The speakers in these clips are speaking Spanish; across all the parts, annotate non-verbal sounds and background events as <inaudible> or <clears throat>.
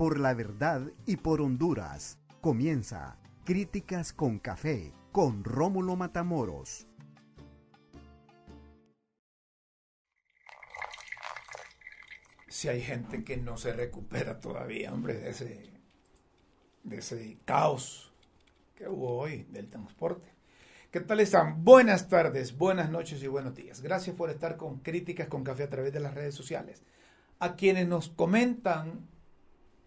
por la verdad y por Honduras. Comienza Críticas con Café con Rómulo Matamoros. Si hay gente que no se recupera todavía, hombre, de ese, ese caos que hubo hoy del transporte. ¿Qué tal están? Buenas tardes, buenas noches y buenos días. Gracias por estar con Críticas con Café a través de las redes sociales. A quienes nos comentan,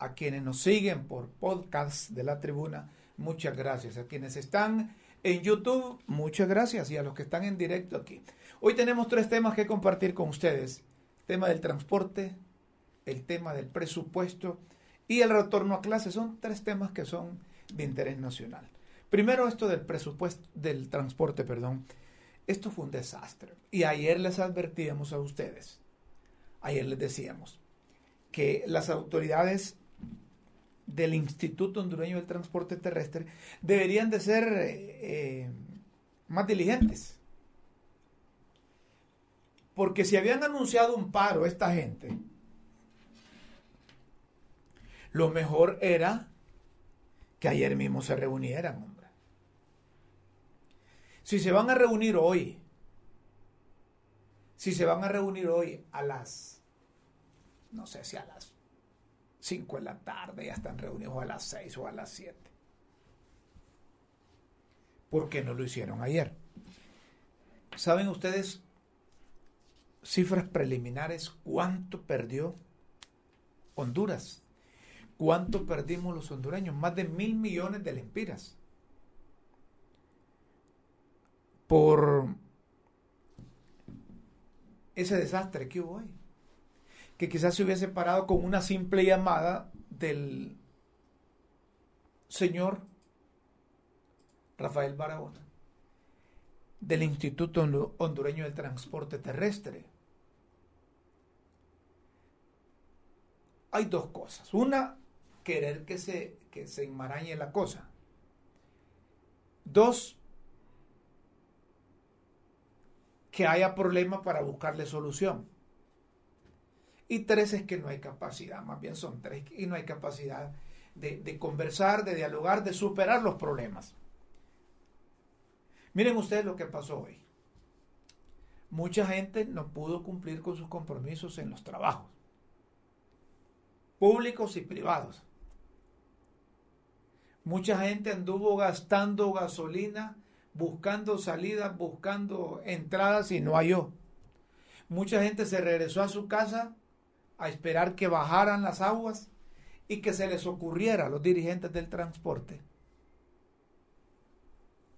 a quienes nos siguen por podcast de la tribuna, muchas gracias. A quienes están en YouTube, muchas gracias. Y a los que están en directo aquí. Hoy tenemos tres temas que compartir con ustedes. El tema del transporte, el tema del presupuesto y el retorno a clases. Son tres temas que son de interés nacional. Primero esto del presupuesto, del transporte, perdón. Esto fue un desastre. Y ayer les advertíamos a ustedes, ayer les decíamos, que las autoridades del Instituto Hondureño del Transporte Terrestre deberían de ser eh, más diligentes. Porque si habían anunciado un paro esta gente, lo mejor era que ayer mismo se reunieran. Si se van a reunir hoy, si se van a reunir hoy a las, no sé si a las 5 de la tarde, ya están reunidos a las 6 o a las 7. ¿Por qué no lo hicieron ayer? ¿Saben ustedes cifras preliminares cuánto perdió Honduras? ¿Cuánto perdimos los hondureños? Más de mil millones de lempiras. por ese desastre que hubo hoy. Que quizás se hubiese parado con una simple llamada del señor Rafael Barahona, del Instituto Hondureño del Transporte Terrestre. Hay dos cosas. Una, querer que se, que se enmarañe la cosa. Dos, que haya problema para buscarle solución. Y tres es que no hay capacidad, más bien son tres, y no hay capacidad de, conversar, de dialogar, de superar los problemas. Miren ustedes lo que pasó hoy. Mucha gente no pudo cumplir con sus compromisos en los trabajos, públicos y privados. Mucha gente anduvo gastando gasolina buscando salidas, buscando entradas y no halló. Mucha gente se regresó a su casa a esperar que bajaran las aguas y que se les ocurriera a los dirigentes del transporte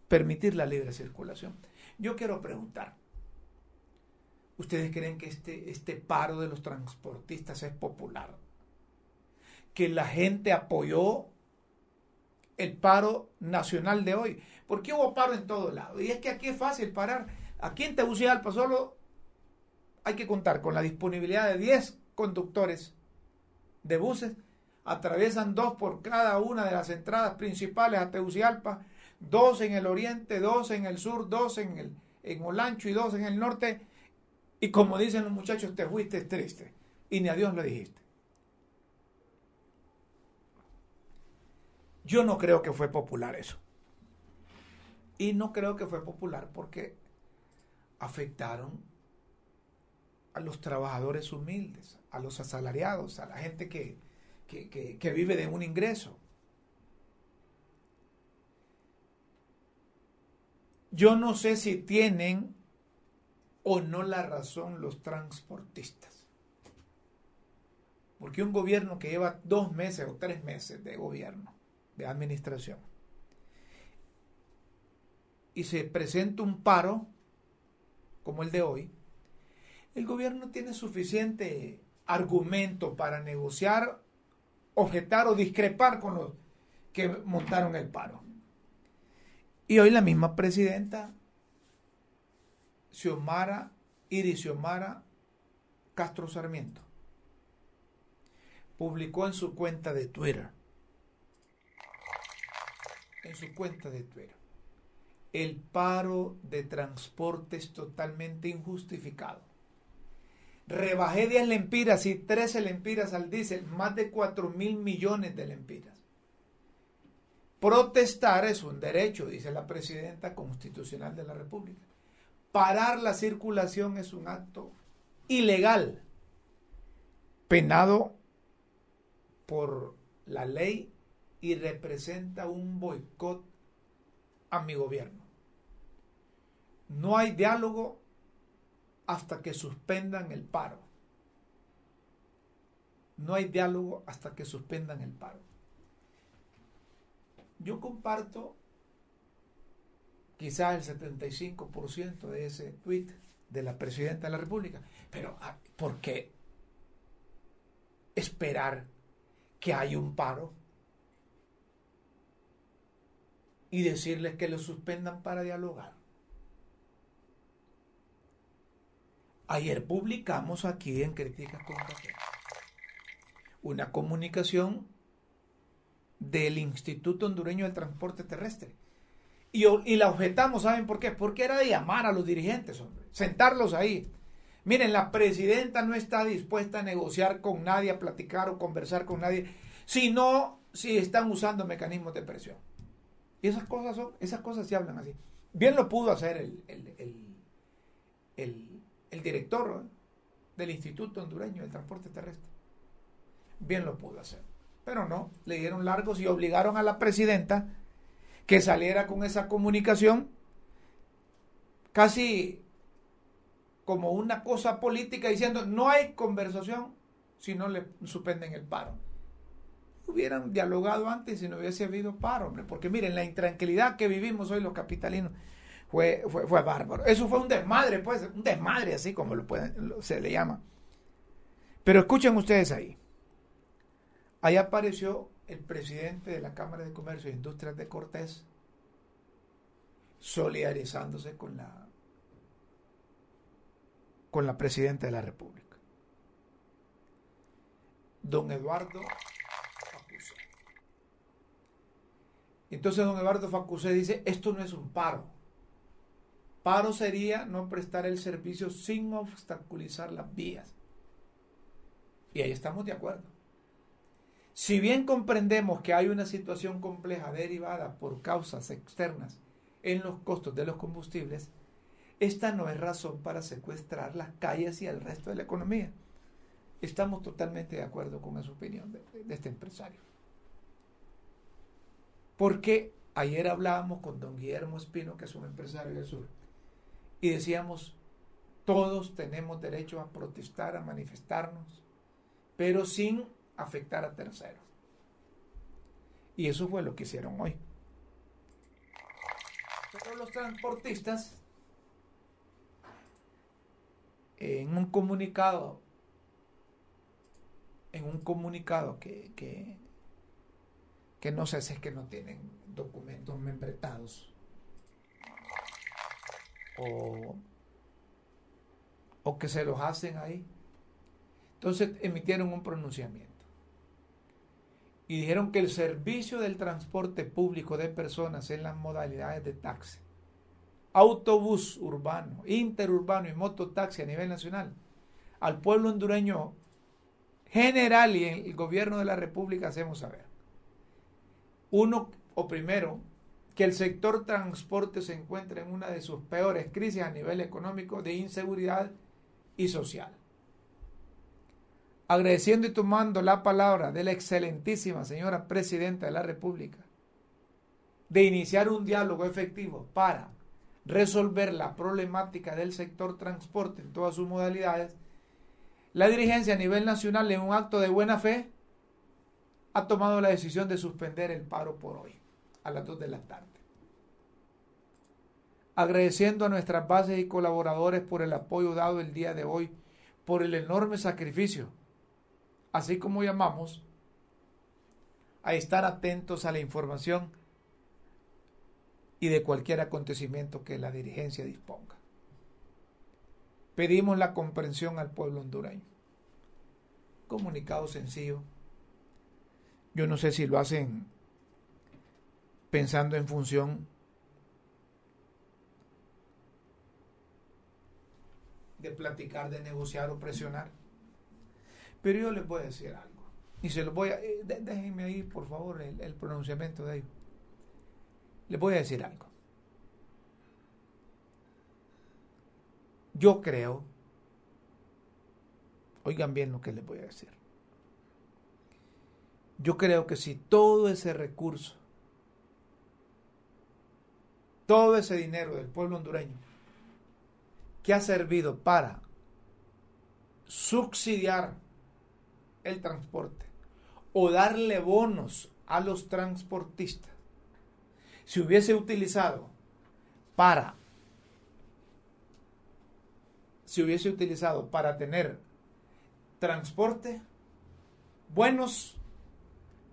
permitir la libre circulación. Yo quiero preguntar, ¿ustedes creen que este, este paro de los transportistas es popular? ¿Que la gente apoyó el paro nacional de hoy. Porque hubo paro en todo lado. Y es que aquí es fácil parar. Aquí en Tegucigalpa solo hay que contar con la disponibilidad de 10 conductores de buses. Atraviesan dos por cada una de las entradas principales a Tegucigalpa. Dos en el oriente, dos en el sur, dos en, el, en Olancho y dos en el norte. Y como dicen los muchachos, te fuiste triste. Y ni a Dios lo dijiste. Yo no creo que fue popular eso. Y no creo que fue popular porque afectaron a los trabajadores humildes, a los asalariados, a la gente que, que, vive de un ingreso. Yo no sé si tienen o no la razón los transportistas. Porque un gobierno que lleva dos meses o tres meses de gobierno de administración y se presenta un paro como el de hoy, el gobierno tiene suficiente argumento para negociar, objetar o discrepar con los que montaron el paro. Y hoy la misma presidenta, Xiomara, Iris Xiomara Castro Sarmiento, publicó en su cuenta de Twitter en su cuenta de Twitter. El paro de transporte es totalmente injustificado. Rebajé 10 lempiras y 13 lempiras al diésel, más de 4 mil millones de lempiras. Protestar es un derecho, dice la presidenta constitucional de la República. Parar la circulación es un acto ilegal, penado por la ley y representa un boicot a mi gobierno. No hay diálogo hasta que suspendan el paro. No hay diálogo hasta que suspendan el paro. Yo comparto quizás el 75% de ese tweet de la presidenta de la República, pero ah, ¿por qué esperar que haya un paro y decirles que lo suspendan para dialogar? Ayer publicamos aquí en Críticas con una comunicación del Instituto Hondureño del Transporte Terrestre. Y, la objetamos, ¿saben por qué? Porque era de llamar a los dirigentes, hombre, sentarlos ahí. Miren, la presidenta no está dispuesta a negociar con nadie, a platicar o conversar con nadie, sino si están usando mecanismos de presión. Y esas cosas son, esas cosas se hablan así. Bien lo pudo hacer el director del Instituto Hondureño del Transporte Terrestre. Bien lo pudo hacer. Pero no, le dieron largos y obligaron a la presidenta que saliera con esa comunicación casi como una cosa política diciendo no hay conversación si no le suspenden el paro. Hubieran dialogado antes si no hubiese habido paro, hombre, porque miren la intranquilidad que vivimos hoy los capitalinos fue, fue, fue bárbaro. Eso fue un desmadre, pues, un desmadre así como lo pueden, se le llama. Pero escuchen ustedes ahí. Ahí apareció el presidente de la Cámara de Comercio e Industrias de Cortés solidarizándose con la con la presidenta de la República. Don Eduardo Facusé. Entonces don Eduardo Facusé dice, esto no es un paro. Paro sería no prestar el servicio sin obstaculizar las vías. Y ahí estamos de acuerdo. Si bien comprendemos que hay una situación compleja derivada por causas externas en los costos de los combustibles, esta no es razón para secuestrar las calles y el resto de la economía. Estamos totalmente de acuerdo con esa opinión de, este empresario. Porque ayer hablábamos con don Guillermo Espino, que es un empresario del sur, y decíamos, todos tenemos derecho a protestar, a manifestarnos, pero sin afectar a terceros. Y eso fue lo que hicieron hoy. Pero los transportistas, en un comunicado, en un comunicado que, que, que no sé si es que no tienen documentos membretados o, o que se los hacen ahí. Entonces emitieron un pronunciamiento y dijeron que el servicio del transporte público de personas en las modalidades de taxi, autobús urbano, interurbano y mototaxi a nivel nacional, al pueblo hondureño general y el gobierno de la República hacemos saber. Uno, o primero, que el sector transporte se encuentra en una de sus peores crisis a nivel económico de inseguridad y social. Agradeciendo y tomando la palabra de la excelentísima señora Presidenta de la República, de iniciar un diálogo efectivo para resolver la problemática del sector transporte en todas sus modalidades, la dirigencia a nivel nacional en un acto de buena fe ha tomado la decisión de suspender el paro por hoy, a las 2 de la tarde. Agradeciendo a nuestras bases y colaboradores por el apoyo dado el día de hoy, por el enorme sacrificio así como llamamos a estar atentos a la información y de cualquier acontecimiento que la dirigencia disponga. Pedimos la comprensión al pueblo hondureño. Comunicado sencillo. Yo no sé si lo hacen pensando en función de platicar, de negociar o presionar. Pero yo les voy a decir algo. Y se los voy a... Eh, déjenme ahí, por favor, el, el pronunciamiento de ellos. Les voy a decir algo. Yo creo, oigan bien lo que les voy a decir. Yo creo que si todo ese recurso, todo ese dinero del pueblo hondureño, que ha servido para subsidiar el transporte o darle bonos a los transportistas, si hubiese utilizado para si hubiese utilizado para tener transporte buenos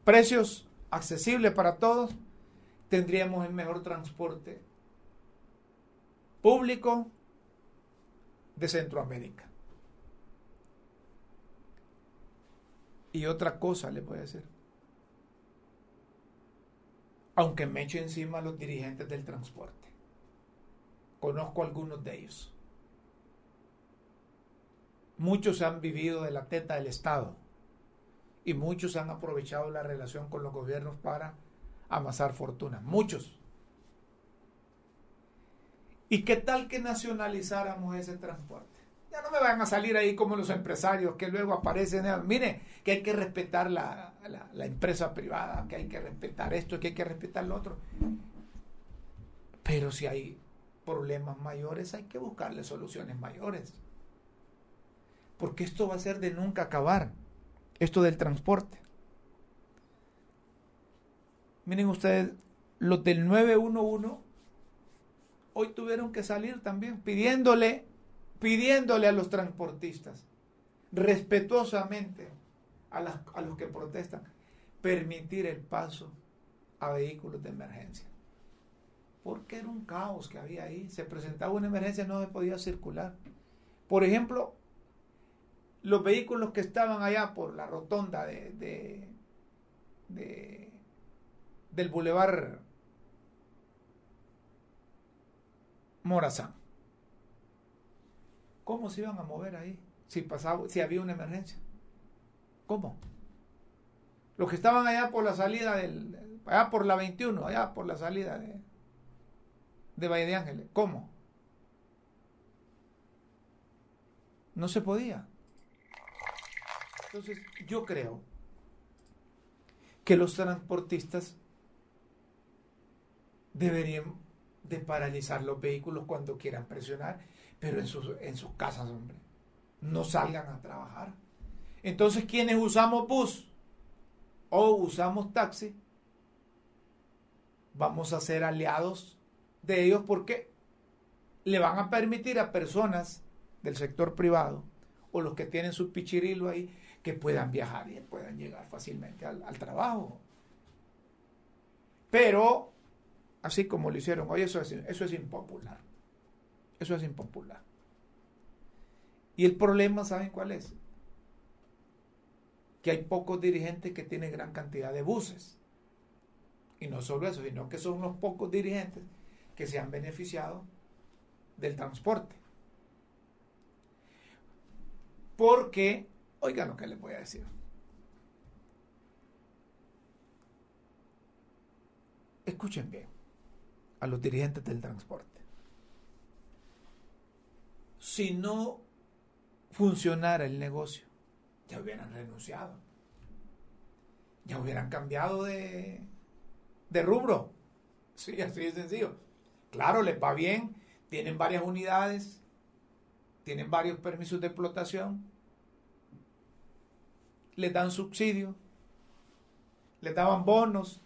precios accesibles para todos tendríamos el mejor transporte público de Centroamérica. Y otra cosa le voy a decir. Aunque me echo encima a los dirigentes del transporte. Conozco algunos de ellos. Muchos han vivido de la teta del Estado. Y muchos han aprovechado la relación con los gobiernos para amasar fortuna. Muchos. ¿Y qué tal que nacionalizáramos ese transporte? Ya no me van a salir ahí como los empresarios que luego aparecen. Mire, que hay que respetar la, empresa privada, que hay que respetar esto, que hay que respetar lo otro. Pero si hay problemas mayores, hay que buscarle soluciones mayores. Porque esto va a ser de nunca acabar. Esto del transporte. Miren ustedes, los del 911 hoy tuvieron que salir también pidiéndole, pidiéndole a los transportistas, respetuosamente a, los que protestan, permitir el paso a vehículos de emergencia. Porque era un caos que había ahí. Se presentaba una emergencia, no se podía circular. Por ejemplo, los vehículos que estaban allá por la rotonda de, del bulevar Morazán. ¿Cómo se iban a mover ahí si, pasaba, si había una emergencia? ¿Cómo? Los que estaban allá por la salida del, allá por la 21, allá por la salida de, de Valle de Ángeles, ¿cómo? No se podía. Entonces, yo creo que los transportistas deberían de paralizar los vehículos cuando quieran presionar, pero en sus, en sus casas, hombre. No salgan a trabajar. Entonces, quienes usamos bus o usamos taxi, vamos a ser aliados de ellos porque le van a permitir a personas del sector privado o los que tienen su pichirilo ahí que puedan viajar y puedan llegar fácilmente al, al trabajo. Pero así como lo hicieron hoy, eso es, eso es impopular. Eso es impopular. Y el problema, ¿saben cuál es? Que hay pocos dirigentes que tienen gran cantidad de buses. Y no solo eso, sino que son unos pocos dirigentes que se han beneficiado del transporte. Porque, oigan lo que les voy a decir. Escuchen bien a los dirigentes del transporte. Si no funcionara el negocio, ya hubieran renunciado. Ya hubieran cambiado de, de rubro. Sí, así de sencillo. Claro, les va bien, tienen varias unidades, tienen varios permisos de explotación, les dan subsidio, les daban bonos,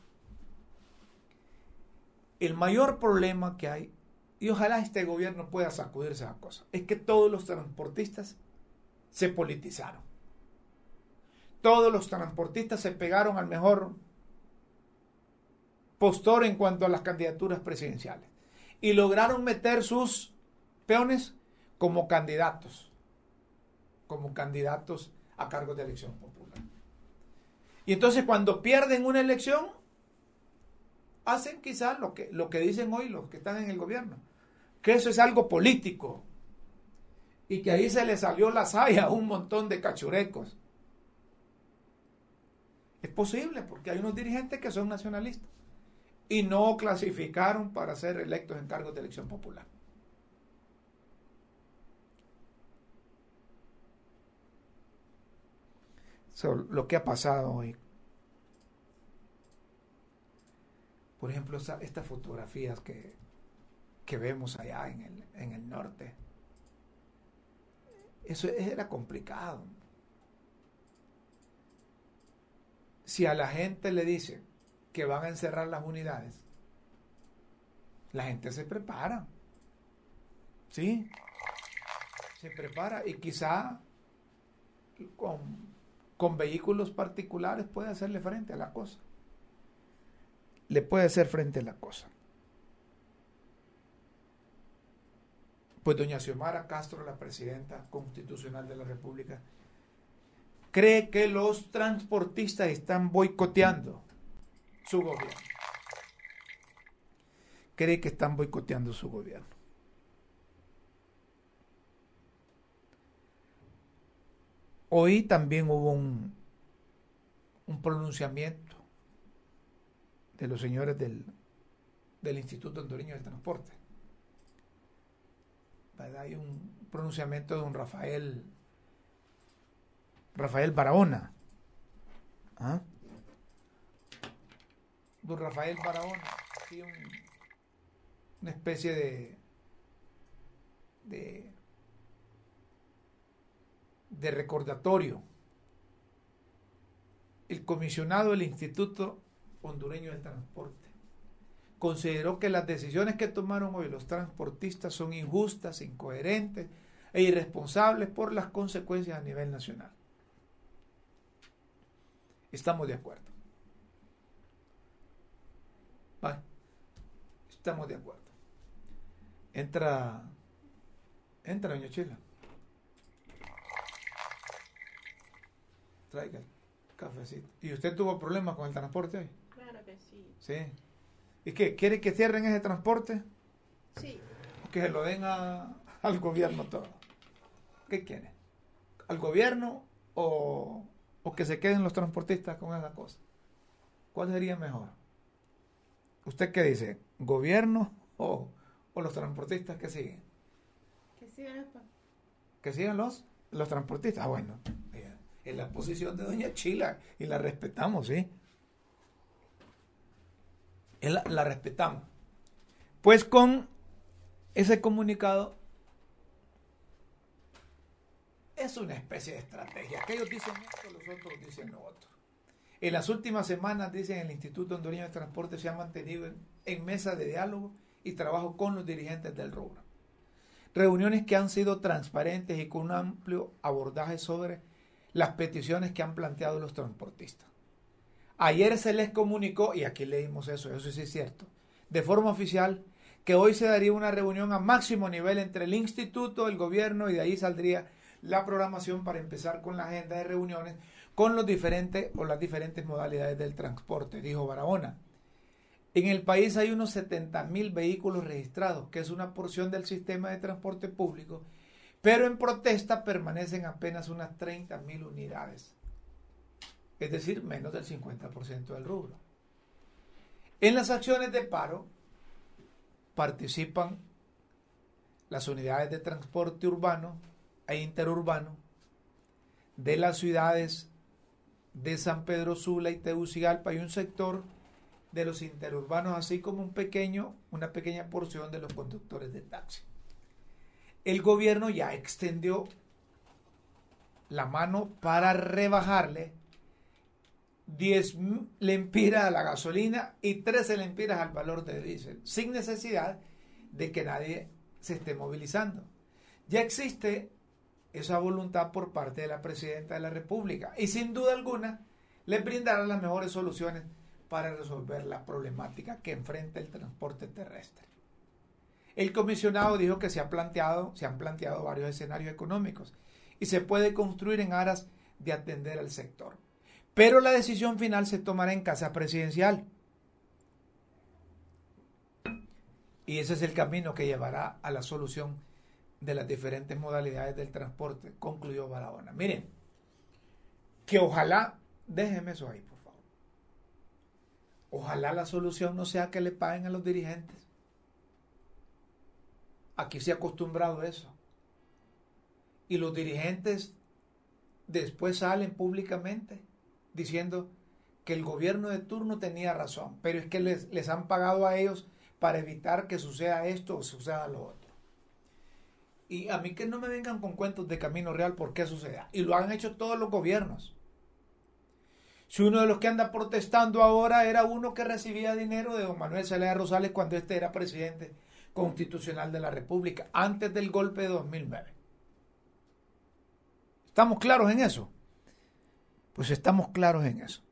el mayor problema que hay, y ojalá este gobierno pueda sacudirse esa cosa, es que todos los transportistas se politizaron. Todos los transportistas se pegaron al mejor postor en cuanto a las candidaturas presidenciales y lograron meter sus peones como candidatos, como candidatos a cargos de elección popular. Y entonces cuando pierden una elección, hacen quizás lo que, lo que dicen hoy los que están en el gobierno, que eso es algo político. y que ahí se le salió la saya a un montón de cachurecos. Es posible porque hay unos dirigentes que son nacionalistas y no clasificaron para ser electos en cargos de elección popular. lo que ha pasado hoy. Por ejemplo, estas fotografías que, que vemos allá en el, en el norte. Eso era complicado. Si a la gente le dice que van a encerrar las unidades, la gente se prepara. ¿Sí? Se prepara y quizá con, con vehículos particulares puede hacerle frente a la cosa. Le puede hacer frente a la cosa. Pues doña Xiomara Castro, la presidenta constitucional de la República, cree que los transportistas están boicoteando su gobierno. Cree que están boicoteando su gobierno. Hoy también hubo un, un pronunciamiento de los señores del, del Instituto Hondureño del Transporte hay un pronunciamiento de un Rafael, Rafael Barahona. ¿Ah? Don Rafael Barahona, una especie de, de, de recordatorio. El comisionado del Instituto Hondureño del Transporte consideró que las decisiones que tomaron hoy los transportistas son injustas, incoherentes e irresponsables por las consecuencias a nivel nacional. Estamos de acuerdo. Estamos de acuerdo. Entra, entra, doña Chila. Traiga el cafecito. ¿Y usted tuvo problemas con el transporte hoy? Que sí. Sí. ¿Y qué? ¿Quiere que cierren ese transporte? Sí. ¿O que se lo den al gobierno todo? ¿Qué quiere? ¿Al gobierno o, que se queden los transportistas con esa cosa? ¿Cuál sería mejor? ¿Usted qué dice? ¿Gobierno o, los transportistas que siguen? Que sigan, que sigan los, los transportistas. Ah, bueno, es la posición de doña Chila y la respetamos, ¿sí? La, respetamos. Pues con ese comunicado es una especie de estrategia. Aquellos dicen esto, los otros dicen lo otro. En las últimas semanas, dicen el Instituto Hondureño de Transporte, se ha mantenido en, en mesa de diálogo y trabajo con los dirigentes del rubro. Reuniones que han sido transparentes y con un amplio abordaje sobre las peticiones que han planteado los transportistas. Ayer se les comunicó, y aquí leímos eso, eso sí es cierto, de forma oficial, que hoy se daría una reunión a máximo nivel entre el instituto, el gobierno, y de ahí saldría la programación para empezar con la agenda de reuniones con los diferentes o las diferentes modalidades del transporte, dijo Barahona. En el país hay unos 70 mil vehículos registrados, que es una porción del sistema de transporte público, pero en protesta permanecen apenas unas 30 mil unidades es decir, menos del 50% del rubro. En las acciones de paro participan las unidades de transporte urbano e interurbano de las ciudades de San Pedro Sula y Tegucigalpa y un sector de los interurbanos, así como un pequeño, una pequeña porción de los conductores de taxi. El gobierno ya extendió la mano para rebajarle 10 lempiras a la gasolina y 13 lempiras al valor de diésel, sin necesidad de que nadie se esté movilizando. Ya existe esa voluntad por parte de la presidenta de la República y sin duda alguna le brindará las mejores soluciones para resolver la problemática que enfrenta el transporte terrestre. El comisionado dijo que se, planteado, se han planteado varios escenarios económicos y se puede construir en aras de atender al sector. Pero la decisión final se tomará en casa presidencial. Y ese es el camino que llevará a la solución de las diferentes modalidades del transporte, concluyó Barahona. Miren, que ojalá, déjenme eso ahí, por favor. Ojalá la solución no sea que le paguen a los dirigentes. Aquí se ha acostumbrado eso. Y los dirigentes después salen públicamente diciendo que el gobierno de turno tenía razón, pero es que les, les han pagado a ellos para evitar que suceda esto o suceda lo otro. Y a mí que no me vengan con cuentos de camino real por qué suceda. Y lo han hecho todos los gobiernos. Si uno de los que anda protestando ahora era uno que recibía dinero de don Manuel Zelaya Rosales cuando este era presidente constitucional de la República, antes del golpe de 2009. ¿Estamos claros en eso? Pues estamos claros en eso.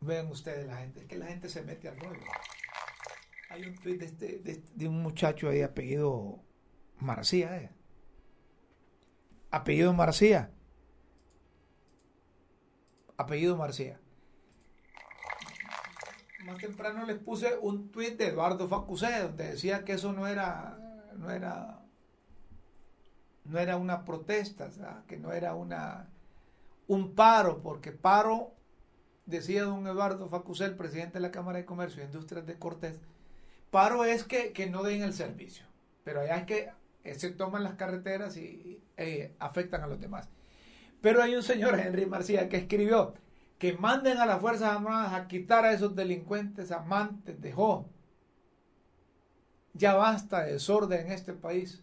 Vean ustedes la gente, es que la gente se mete al rollo. Hay un tweet de, este, de, de un muchacho ahí apellido Marcía, ¿eh? Apellido Marcía. Apellido Marcía. Más temprano les puse un tweet de Eduardo Facusé donde decía que eso no era, no era, no era una protesta, que no era una, un paro, porque paro, decía don Eduardo Facusé, el presidente de la Cámara de Comercio e Industrias de Cortés, paro es que, que no den el servicio, pero allá es que se toman las carreteras y eh, afectan a los demás. Pero hay un señor, <laughs> Henry Marcía, que escribió que manden a las Fuerzas Armadas a quitar a esos delincuentes amantes de Jo. Ya basta de desorden en este país.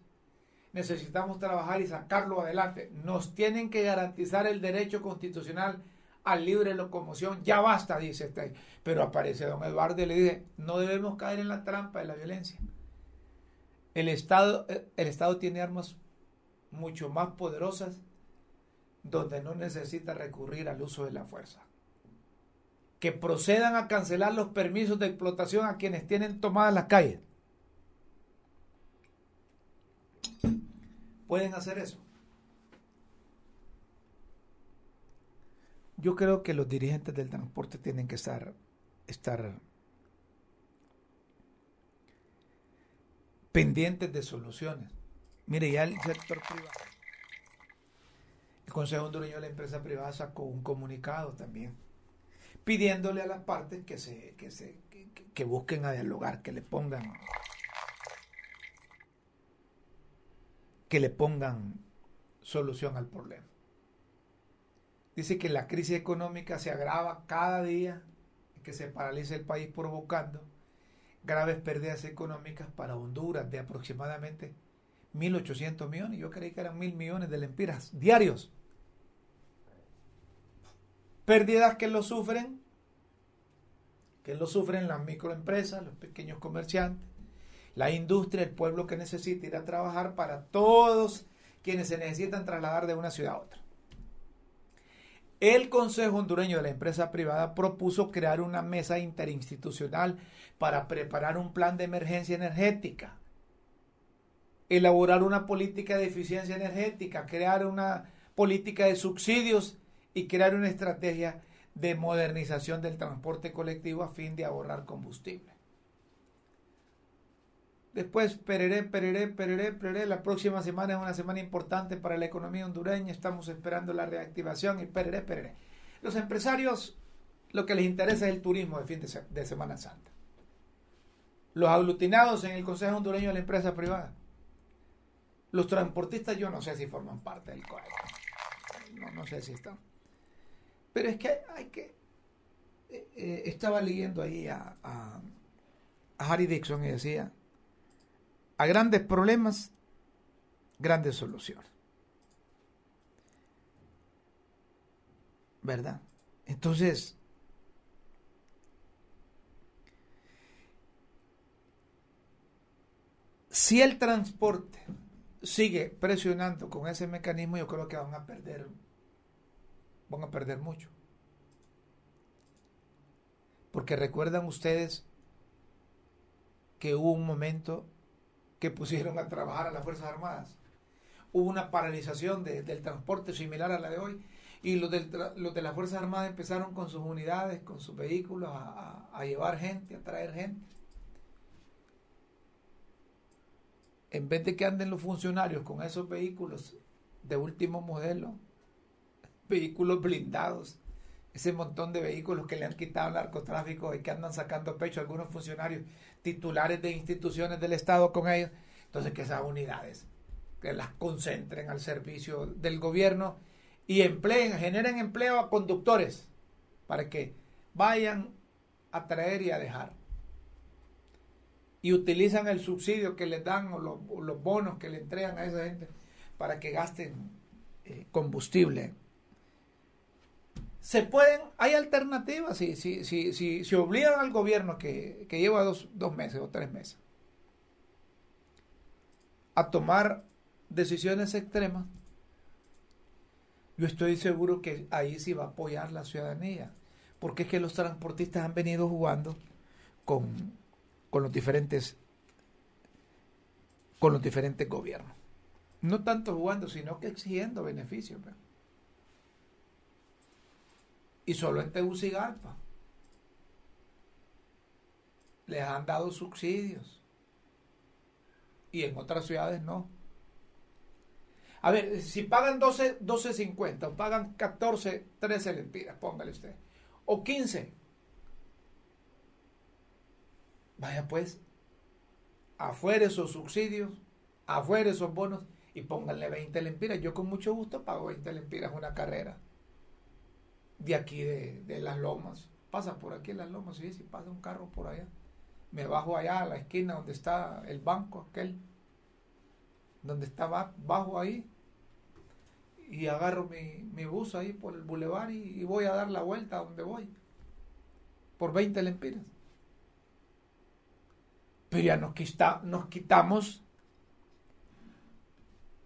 Necesitamos trabajar y sacarlo adelante. Nos tienen que garantizar el derecho constitucional a libre locomoción. Ya basta, dice este. Pero aparece don Eduardo y le dice, no debemos caer en la trampa de la violencia. El Estado, el Estado tiene armas mucho más poderosas donde no necesita recurrir al uso de la fuerza. Que procedan a cancelar los permisos de explotación a quienes tienen tomadas las calles. Pueden hacer eso. Yo creo que los dirigentes del transporte tienen que estar, estar pendientes de soluciones. Mire, ya el sector privado, el Consejo Hondureño de la Empresa Privada sacó un comunicado también, pidiéndole a las partes que se, que se, que, que busquen a dialogar, que le pongan, que le pongan solución al problema. Dice que la crisis económica se agrava cada día, que se paraliza el país provocando graves pérdidas económicas para Honduras de aproximadamente 1.800 millones. Yo creí que eran mil millones de lempiras diarios. Pérdidas que lo sufren, que lo sufren las microempresas, los pequeños comerciantes, la industria, el pueblo que necesita ir a trabajar para todos quienes se necesitan trasladar de una ciudad a otra. El Consejo Hondureño de la Empresa Privada propuso crear una mesa interinstitucional para preparar un plan de emergencia energética, elaborar una política de eficiencia energética, crear una política de subsidios y crear una estrategia de modernización del transporte colectivo a fin de ahorrar combustible. Después, pereré, pereré, pereré, pereré. La próxima semana es una semana importante para la economía hondureña. Estamos esperando la reactivación y pereré, pereré. Los empresarios lo que les interesa es el turismo de fin de, se de Semana Santa. Los aglutinados en el Consejo Hondureño de la Empresa Privada. Los transportistas yo no sé si forman parte del COE. No, no sé si están. Pero es que hay que... Eh, eh, estaba leyendo ahí a Harry Dixon y decía a grandes problemas, grandes soluciones. ¿Verdad? Entonces, si el transporte sigue presionando con ese mecanismo, yo creo que van a perder, van a perder mucho. Porque recuerdan ustedes que hubo un momento que pusieron a trabajar a las Fuerzas Armadas. Hubo una paralización del transporte similar a la de hoy y los, los, de las Fuerzas Armadas empezaron con sus unidades, con sus vehículos a, a llevar gente, a traer gente. En vez de que anden los funcionarios con esos vehículos de último modelo, <laughs> vehículos blindados, ese montón de vehículos que le han quitado al narcotráfico y que andan sacando pecho algunos funcionarios titulares de instituciones del Estado con ellos, entonces que esas unidades, que las concentren al servicio del gobierno y empleen, generen empleo a conductores para que vayan a traer y a dejar. Y utilizan el subsidio que les dan o los, bonos que le entregan a esa gente para que gasten eh, combustible. Se pueden, hay alternativas, si, si, si, si, si obligan al gobierno que, que lleva dos, dos meses o tres meses a tomar decisiones extremas, yo estoy seguro que ahí sí va a apoyar la ciudadanía, porque es que los transportistas han venido jugando con, con los diferentes con los diferentes gobiernos. No tanto jugando, sino que exigiendo beneficios. ¿verdad? Y solo en Tegucigalpa les han dado subsidios. Y en otras ciudades no. A ver, si pagan 12, 12.50 o pagan 14, 13 lempiras, póngale usted. O 15. Vaya pues, afuera esos subsidios, afuera esos bonos y pónganle 20 lempiras. Yo con mucho gusto pago 20 lempiras una carrera de aquí de, de las lomas. Pasa por aquí en las lomas, sí, si pasa un carro por allá. Me bajo allá a la esquina donde está el banco aquel, donde está bajo ahí, y agarro mi, mi bus ahí por el bulevar y, voy a dar la vuelta a donde voy, por 20 lempiras. Pero ya nos, quita, nos quitamos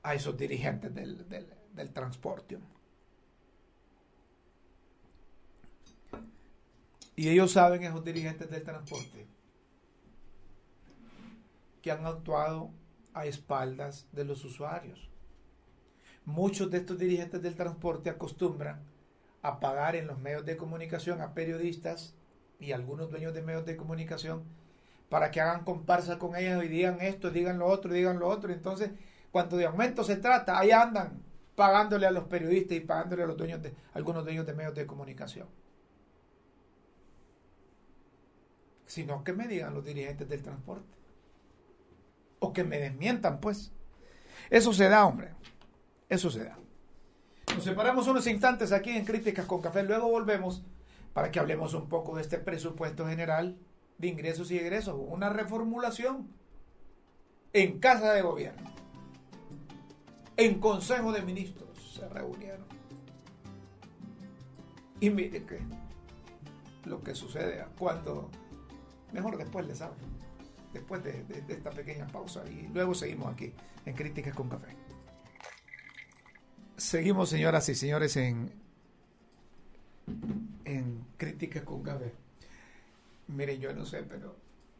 a esos dirigentes del, del, del transporte. Y ellos saben, esos dirigentes del transporte, que han actuado a espaldas de los usuarios. Muchos de estos dirigentes del transporte acostumbran a pagar en los medios de comunicación a periodistas y algunos dueños de medios de comunicación para que hagan comparsa con ellos y digan esto, digan lo otro, digan lo otro. Entonces, cuando de aumento se trata, ahí andan pagándole a los periodistas y pagándole a los dueños de algunos dueños de medios de comunicación. Sino que me digan los dirigentes del transporte. O que me desmientan, pues. Eso se da, hombre. Eso se da. Nos separamos unos instantes aquí en Críticas con Café. Luego volvemos para que hablemos un poco de este presupuesto general de ingresos y egresos. Una reformulación en Casa de Gobierno. En Consejo de Ministros se reunieron. Y mire que lo que sucede cuando Mejor después les hablo. Después de, esta pequeña pausa. Y luego seguimos aquí en Críticas con Café. Seguimos, señoras y señores, en, en Críticas con Café. Miren, yo no sé, pero,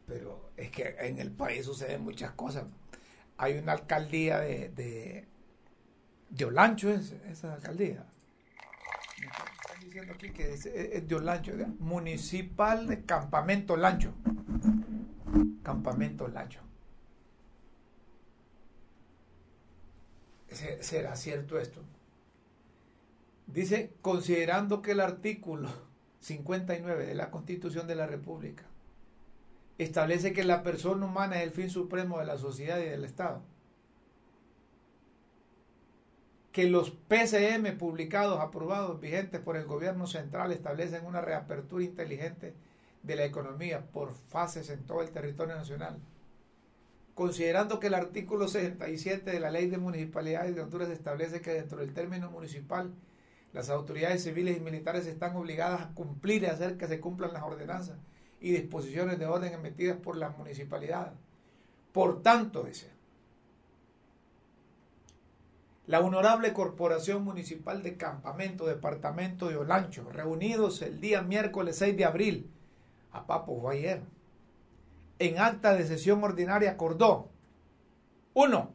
pero es que en el país suceden muchas cosas. Hay una alcaldía de, de, de Olancho, es, esa alcaldía diciendo que es, es de municipal de Campamento Lancho. Campamento Lancho. ¿Será cierto esto? Dice, considerando que el artículo 59 de la Constitución de la República establece que la persona humana es el fin supremo de la sociedad y del Estado que los PCM publicados, aprobados, vigentes por el gobierno central establecen una reapertura inteligente de la economía por fases en todo el territorio nacional. Considerando que el artículo 67 de la Ley de Municipalidades de Honduras establece que dentro del término municipal las autoridades civiles y militares están obligadas a cumplir y hacer que se cumplan las ordenanzas y disposiciones de orden emitidas por las municipalidades. Por tanto, dice, la Honorable Corporación Municipal de Campamento, Departamento de Olancho, reunidos el día miércoles 6 de abril, a Papo fue en acta de sesión ordinaria acordó, uno,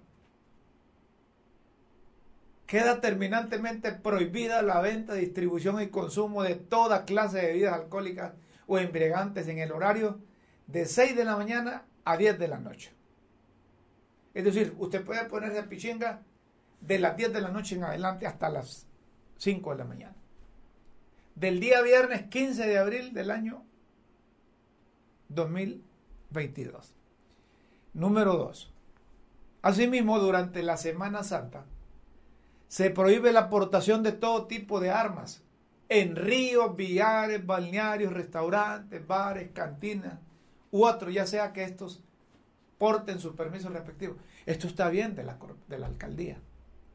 queda terminantemente prohibida la venta, distribución y consumo de toda clase de bebidas alcohólicas o embriagantes en el horario de 6 de la mañana a 10 de la noche. Es decir, usted puede ponerse pichinga de las 10 de la noche en adelante hasta las 5 de la mañana. Del día viernes 15 de abril del año 2022. Número 2. Asimismo, durante la Semana Santa, se prohíbe la aportación de todo tipo de armas en ríos, billares, balnearios, restaurantes, bares, cantinas u otros, ya sea que estos porten sus permisos respectivos. Esto está bien de la, de la alcaldía.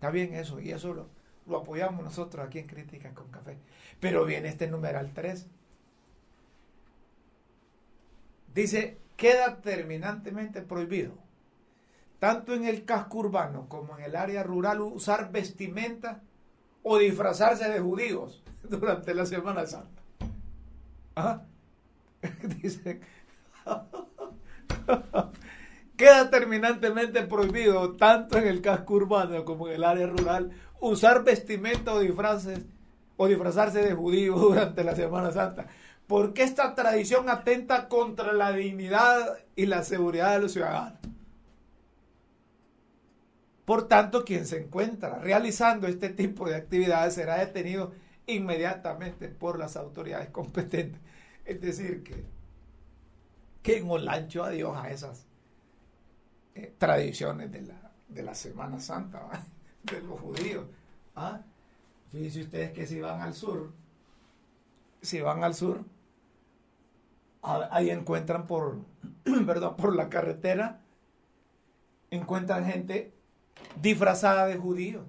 Está bien eso y eso lo, lo apoyamos nosotros aquí en Críticas con Café. Pero viene este numeral 3. Dice, queda terminantemente prohibido, tanto en el casco urbano como en el área rural, usar vestimenta o disfrazarse de judíos <laughs> durante la Semana Santa. ¿Ah? <laughs> <laughs> queda terminantemente prohibido, tanto en el casco urbano como en el área rural, usar vestimenta o disfraces o disfrazarse de judíos <laughs> durante la Semana Santa porque esta tradición atenta contra la dignidad y la seguridad de los ciudadanos. Por tanto, quien se encuentra realizando este tipo de actividades será detenido inmediatamente por las autoridades competentes. Es decir, que, que en Olancho adiós a esas eh, tradiciones de la, de la Semana Santa, <laughs> de los judíos. ¿ah? Fíjense ustedes que si van al sur, si van al sur, ahí encuentran por, <clears throat> perdón, por la carretera, encuentran gente disfrazada de judío.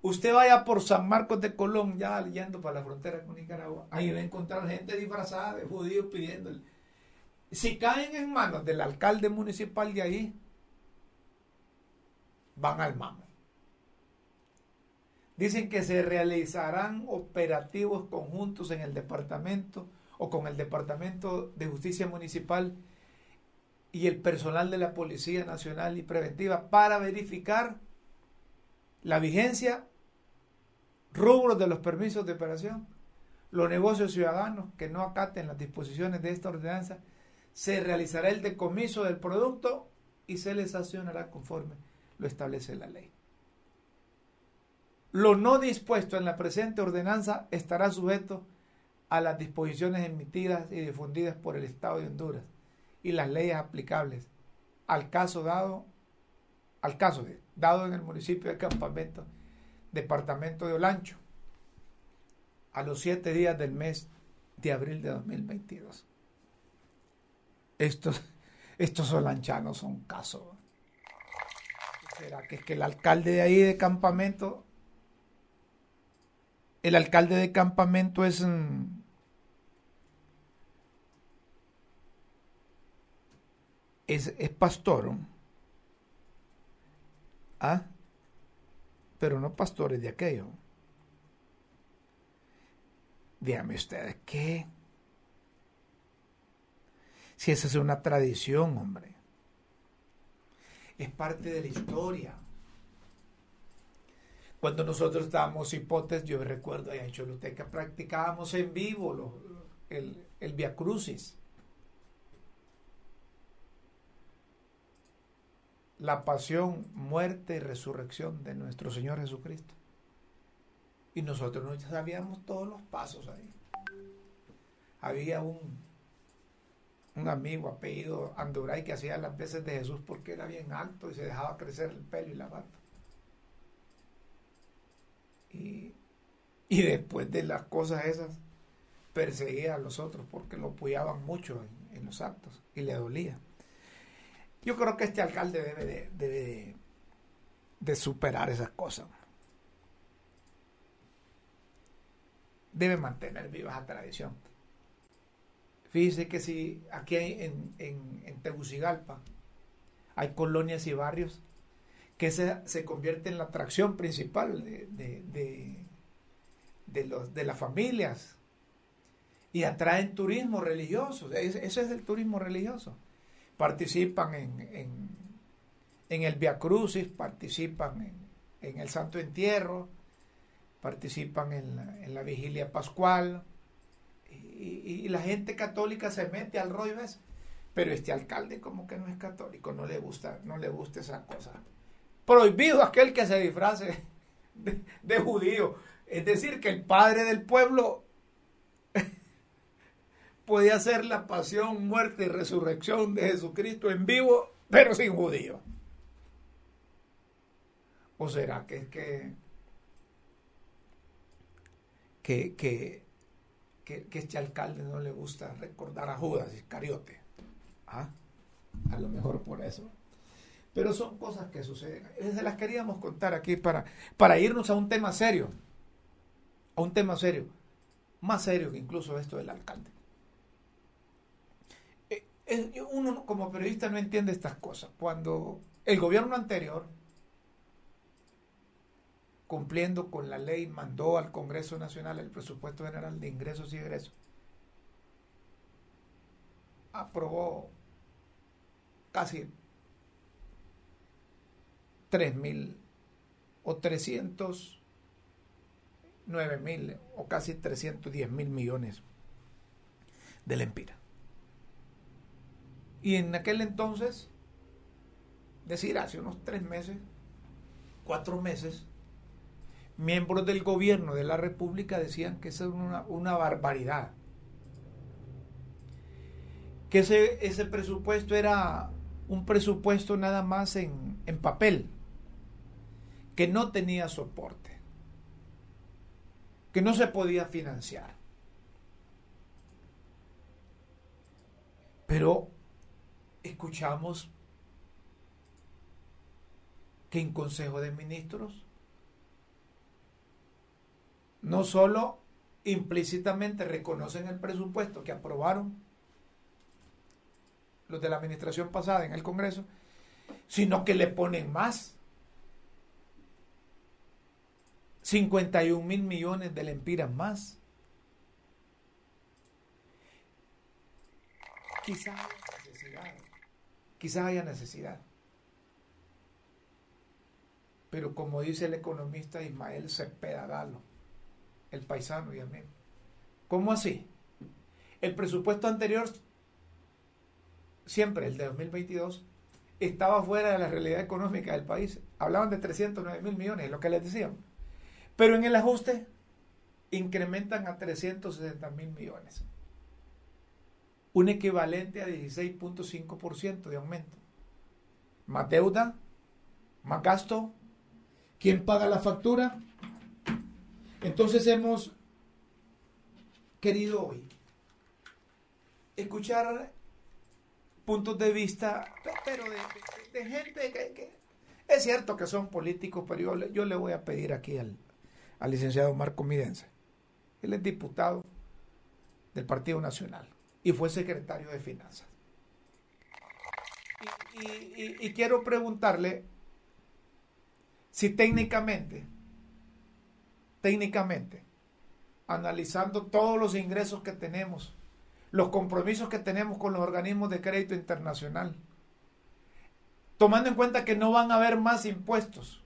Usted vaya por San Marcos de Colón, ya yendo para la frontera con Nicaragua, ahí va a encontrar gente disfrazada de judíos pidiéndole. Si caen en manos del alcalde municipal de ahí, van al mamo. Dicen que se realizarán operativos conjuntos en el departamento o con el Departamento de Justicia Municipal y el personal de la Policía Nacional y Preventiva para verificar la vigencia, rubros de los permisos de operación, los negocios ciudadanos que no acaten las disposiciones de esta ordenanza, se realizará el decomiso del producto y se les sancionará conforme lo establece la ley. Lo no dispuesto en la presente ordenanza estará sujeto a las disposiciones emitidas y difundidas por el Estado de Honduras y las leyes aplicables al caso dado, al caso dado en el municipio de Campamento, departamento de Olancho, a los siete días del mes de abril de 2022. Estos, <laughs> estos olanchanos son casos. ¿Será que es que el alcalde de ahí de Campamento el alcalde de campamento es es, es pastor. ¿Ah? Pero no pastores de aquello. Díganme ustedes, ¿qué? Si esa es una tradición, hombre. Es parte de la historia. Cuando nosotros estábamos hipotes, yo recuerdo allá en Choluteca, practicábamos en vivo el, el Via Crucis. La pasión, muerte y resurrección de nuestro Señor Jesucristo. Y nosotros no sabíamos todos los pasos ahí. Había un, un amigo apellido Anduray que hacía las veces de Jesús porque era bien alto y se dejaba crecer el pelo y la barba. Y, después de las cosas esas, perseguía a los otros porque lo apoyaban mucho en, los actos y le dolía. Yo creo que este alcalde debe de, debe de superar esas cosas. Debe mantener viva esa tradición. Fíjese que si aquí en, en, en Tegucigalpa hay colonias y barrios que se, se convierte en la atracción principal de, de, los, de las familias y atraen turismo religioso. Eso es el turismo religioso. Participan en, en, en el Via Crucis, participan en, en, el Santo Entierro, participan en en la vigilia pascual y, la gente católica se mete al rollo. Pero este alcalde como que no es católico, no le gusta, no le gusta esa cosa. Prohibido aquel que se disfrace de, judío. Es decir, que el padre del pueblo <laughs> podía hacer la pasión, muerte y resurrección de Jesucristo en vivo, pero sin judío. ¿O será que que, que, que, este alcalde no le gusta recordar a Judas Iscariote? ¿Ah? A lo mejor por eso. Pero son cosas que suceden. Se las queríamos contar aquí para, para irnos a un tema serio. A un tema serio. Más serio que incluso esto del alcalde. Eh, uno como periodista no entiende estas cosas. Cuando el gobierno anterior, cumpliendo con la ley, mandó al Congreso Nacional el presupuesto general de ingresos y egresos, aprobó casi 3 mil o 309 mil o casi 310 mil millones de lempiras. Y en aquel entonces, decir, hace unos tres meses, cuatro meses, miembros del gobierno de la República decían que eso era una, una barbaridad. Que ese, ese, presupuesto era un presupuesto nada más en, en papel, que no tenía soporte, que no se podía financiar. Pero escuchamos que en Consejo de Ministros no solo implícitamente reconocen el presupuesto que aprobaron los de la administración pasada en el Congreso, sino que le ponen más. 51 mil millones de lempiras más. Quizás quizás haya necesidad. Pero como dice el economista Ismael Cepeda Galo, el paisano y amigo, ¿cómo así? El presupuesto anterior, siempre el de 2022, estaba fuera de la realidad económica del país. Hablaban de 309 mil millones, es lo que les decíamos. Pero en el ajuste incrementan a 360 mil millones un equivalente a 16.5% de aumento. Más deuda, más gasto. ¿Quién paga la factura? Entonces hemos querido hoy escuchar puntos de vista, pero de, gente que, es cierto que son políticos, pero yo, le voy a pedir aquí al, al licenciado Marco Midense. Él es diputado del Partido Nacional y fue secretario de Finanzas. Y, quiero preguntarle si técnicamente, técnicamente, analizando todos los ingresos que tenemos, los compromisos que tenemos con los organismos de crédito internacional, tomando en cuenta que no van a haber más impuestos,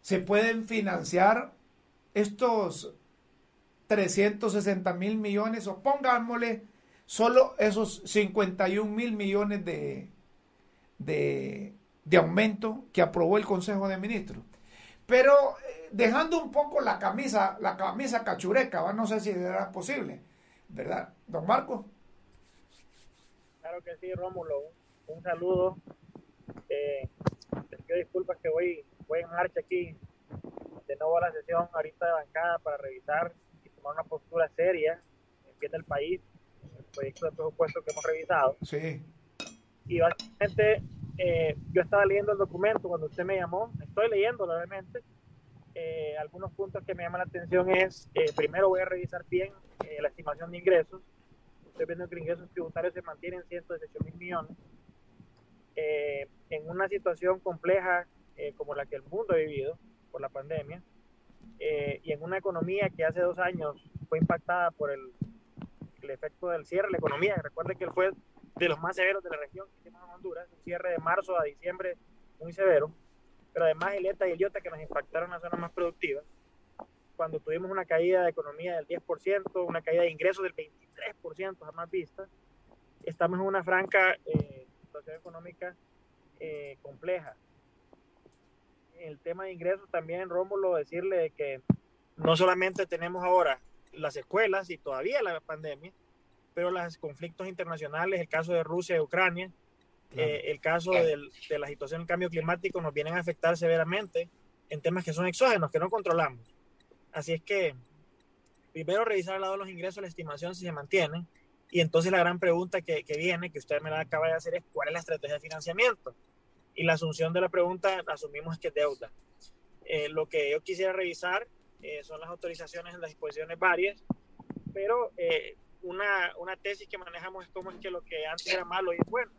se pueden financiar estos 360 mil millones o pongámosle solo esos 51 mil millones de, de, aumento que aprobó el Consejo de Ministros. Pero dejando un poco la camisa, la camisa cachureca, no sé si será posible, ¿verdad? Don Marco. Claro que sí, Rómulo. Un, saludo. Eh, pido disculpas que voy, voy en marcha aquí de nuevo a la sesión ahorita de bancada para revisar una postura seria en pie del país, el proyecto de presupuesto que hemos revisado. Sí. Y básicamente eh, yo estaba leyendo el documento cuando usted me llamó, estoy leyendo obviamente. Eh, algunos puntos que me llaman la atención es, eh, primero voy a revisar bien la estimación de ingresos. Estoy viendo que los ingresos tributarios se mantienen en 118 mil millones. en una situación compleja como la que el mundo ha vivido por la pandemia, eh, y en una economía que hace dos años fue impactada por el, el efecto del cierre de la economía. Recuerde que él fue de los más severos de la región que en Honduras, un cierre de marzo a diciembre muy severo, pero además el ETA y el IOTA que nos impactaron en las zonas más productivas, cuando tuvimos una caída de economía del 10%, una caída de ingresos del 23% jamás vista, estamos en una franca eh, situación económica eh, compleja. El tema de ingresos también, Rómulo, decirle que no solamente tenemos ahora las escuelas y todavía la pandemia, pero los conflictos internacionales, el caso de Rusia y Ucrania, claro. eh, el caso del, de la situación del cambio climático nos vienen a afectar severamente en temas que son exógenos, que no controlamos. Así es que primero revisar al lado de los ingresos, la estimación si se mantienen, y entonces la gran pregunta que, que, viene, que usted me la acaba de hacer, es cuál es la estrategia de financiamiento. Y la asunción de la pregunta asumimos que es deuda. Eh, lo que yo quisiera revisar eh, son las autorizaciones en las disposiciones varias, pero eh, una, una tesis que manejamos es cómo es que lo que antes era malo y es bueno.